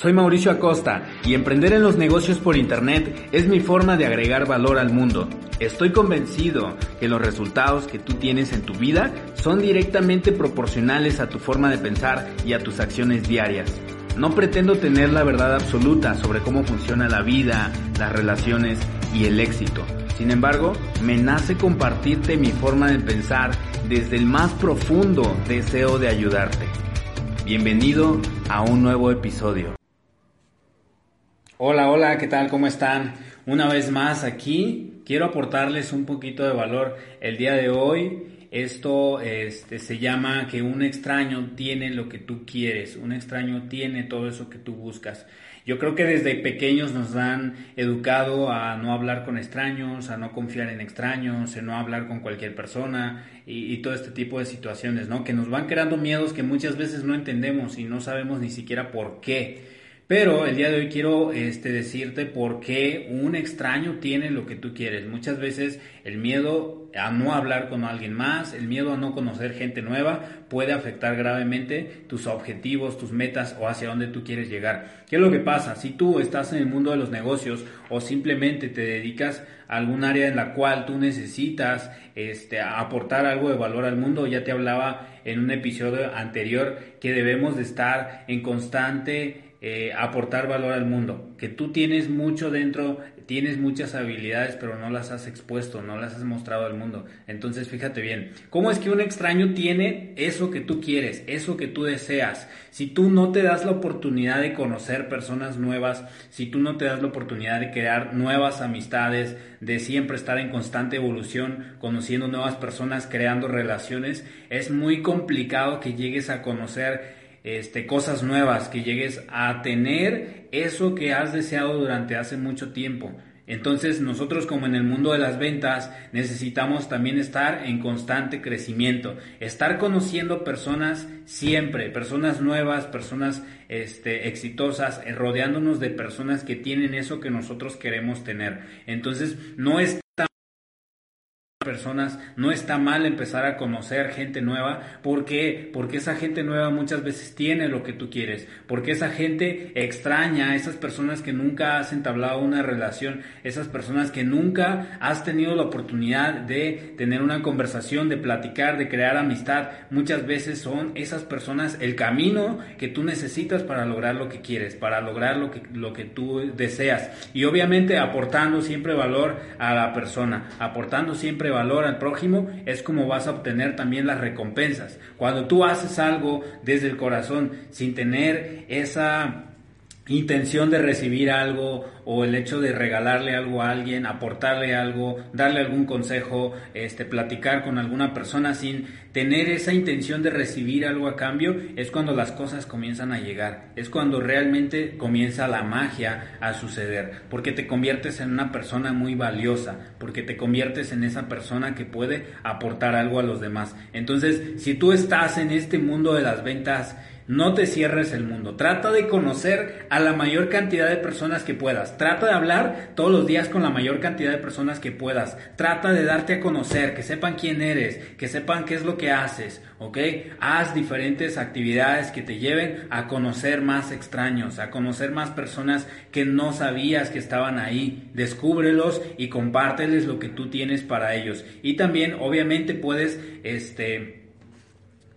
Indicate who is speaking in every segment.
Speaker 1: Soy Mauricio Acosta y emprender en los negocios por Internet es mi forma de agregar valor al mundo. Estoy convencido que los resultados que tú tienes en tu vida son directamente proporcionales a tu forma de pensar y a tus acciones diarias. No pretendo tener la verdad absoluta sobre cómo funciona la vida, las relaciones y el éxito. Sin embargo, me nace compartirte mi forma de pensar desde el más profundo deseo de ayudarte. Bienvenido a un nuevo episodio. Hola, hola, ¿qué tal? ¿Cómo están? Una vez más aquí, quiero aportarles un poquito de valor el día de hoy. Esto este, se llama que un extraño tiene lo que tú quieres, un extraño tiene todo eso que tú buscas. Yo creo que desde pequeños nos han educado a no hablar con extraños, a no confiar en extraños, a no hablar con cualquier persona y, y, todo este tipo de situaciones, ¿no? Que nos van creando miedos que muchas veces no entendemos y no sabemos ni siquiera por qué. Pero el día de hoy quiero este, decirte por qué un extraño tiene lo que tú quieres. Muchas veces el miedo a no hablar con alguien más, el miedo a no conocer gente nueva puede afectar gravemente tus objetivos, tus metas o hacia dónde tú quieres llegar. ¿Qué es lo que pasa? Si tú estás en el mundo de los negocios o simplemente te dedicas a algún área en la cual tú necesitas este, aportar algo de valor al mundo, ya te hablaba en un episodio anterior que debemos de estar en constante eh, aportar valor al mundo, que tú tienes mucho dentro, tienes muchas habilidades, pero no las has expuesto, no las has mostrado al mundo. Entonces, fíjate bien, ¿cómo es que un extraño tiene eso que tú quieres, eso que tú deseas? Si tú no te das la oportunidad de conocer personas nuevas, si tú no te das la oportunidad de crear nuevas amistades, de siempre estar en constante evolución, conociendo nuevas personas, creando relaciones, es muy complicado que llegues a conocer este, cosas nuevas, que llegues a tener eso que has deseado durante hace mucho tiempo. Entonces nosotros como en el mundo de las ventas necesitamos también estar en constante crecimiento, estar conociendo personas siempre, personas nuevas, personas este, exitosas, eh, rodeándonos de personas que tienen eso que nosotros queremos tener. Entonces no es no está mal empezar a conocer gente nueva. Porque esa gente nueva muchas veces tiene lo que tú quieres. Porque esa gente extraña esas personas que nunca has entablado una relación, esas personas que nunca has tenido la oportunidad de tener una conversación, de platicar, de crear amistad. Muchas veces son esas personas el camino que tú necesitas para lograr lo que quieres, para lograr lo que, lo que tú deseas. Y obviamente aportando siempre valor a la persona, aportando siempre valor al prójimo, es como vas a obtener también las recompensas. Cuando tú haces algo desde el corazón sin tener esa intención de recibir algo o el hecho de regalarle algo a alguien, aportarle algo, darle algún consejo, este platicar con alguna persona sin tener esa intención de recibir algo a cambio, es cuando las cosas comienzan a llegar, es cuando realmente comienza la magia a suceder, porque te conviertes en una persona muy valiosa, porque te conviertes en esa persona que puede aportar algo a los demás. Entonces, si tú estás en este mundo de las ventas no te cierres el mundo. Trata de conocer a la mayor cantidad de personas que puedas. Trata de hablar todos los días con la mayor cantidad de personas que puedas. Trata de darte a conocer, que sepan quién eres, que sepan qué es lo que haces, ¿ok? Haz diferentes actividades que te lleven a conocer más extraños, a conocer más personas que no sabías que estaban ahí. Descúbrelos y compárteles lo que tú tienes para ellos. Y también, obviamente, puedes, este,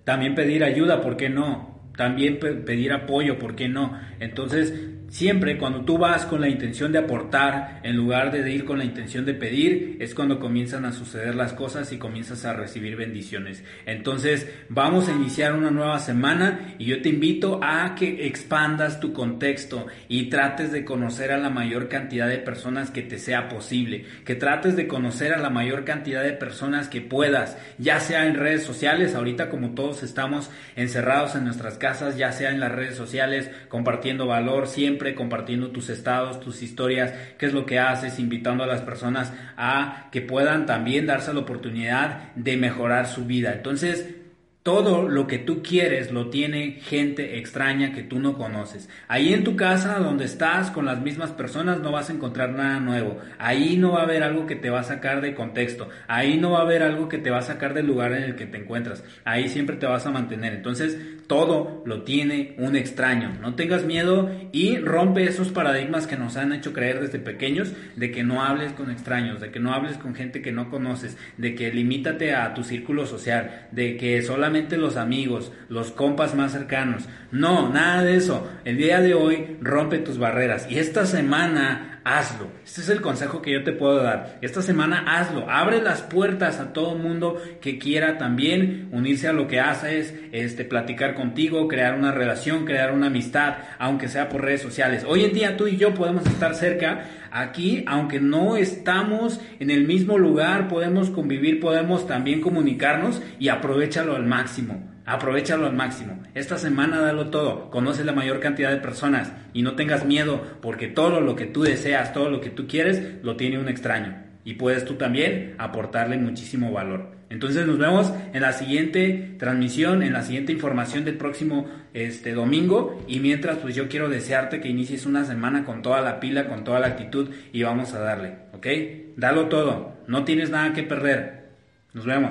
Speaker 1: también pedir ayuda, ¿por qué no? También pedir apoyo, ¿por qué no? Entonces, Siempre cuando tú vas con la intención de aportar en lugar de ir con la intención de pedir, es cuando comienzan a suceder las cosas y comienzas a recibir bendiciones. Entonces vamos a iniciar una nueva semana y yo te invito a que expandas tu contexto y trates de conocer a la mayor cantidad de personas que te sea posible, que trates de conocer a la mayor cantidad de personas que puedas, ya sea en redes sociales, ahorita como todos estamos encerrados en nuestras casas, ya sea en las redes sociales, compartiendo valor compartiendo tus estados, tus historias, qué es lo que haces, invitando a las personas a que puedan también darse la oportunidad de mejorar su vida. Entonces, todo lo que tú quieres lo tiene gente extraña que tú no conoces. Ahí en tu casa, donde estás con las mismas personas, no vas a encontrar nada nuevo. Ahí no va a haber algo que te va a sacar de contexto. Ahí no va a haber algo que te va a sacar del lugar en el que te encuentras. Ahí siempre te vas a mantener. Entonces, todo lo tiene un extraño. No tengas miedo y rompe esos paradigmas que nos han hecho creer desde pequeños de que no hables con extraños, de que no hables con gente que no conoces, de que limítate a tu círculo social, de que solamente los amigos, los compas más cercanos. No, nada de eso. El día de hoy rompe tus barreras y esta semana hazlo. Este es el consejo que yo te puedo dar. Esta semana hazlo. Abre las puertas a todo mundo que quiera también unirse a lo que haces, este, platicar contigo, crear una relación, crear una amistad, aunque sea por redes sociales. Hoy en día tú y yo podemos estar cerca. Aquí, aunque no estamos en el mismo lugar, podemos convivir, podemos también comunicarnos y aprovechalo al máximo. Aprovechalo al máximo. Esta semana dalo todo. Conoce la mayor cantidad de personas y no tengas miedo porque todo lo que tú deseas, todo lo que tú quieres, lo tiene un extraño. Y puedes tú también aportarle muchísimo valor. Entonces nos vemos en la siguiente transmisión, en la siguiente información del próximo este domingo. Y mientras, pues yo quiero desearte que inicies una semana con toda la pila, con toda la actitud y vamos a darle, ¿ok? Dalo todo. No tienes nada que perder. Nos vemos.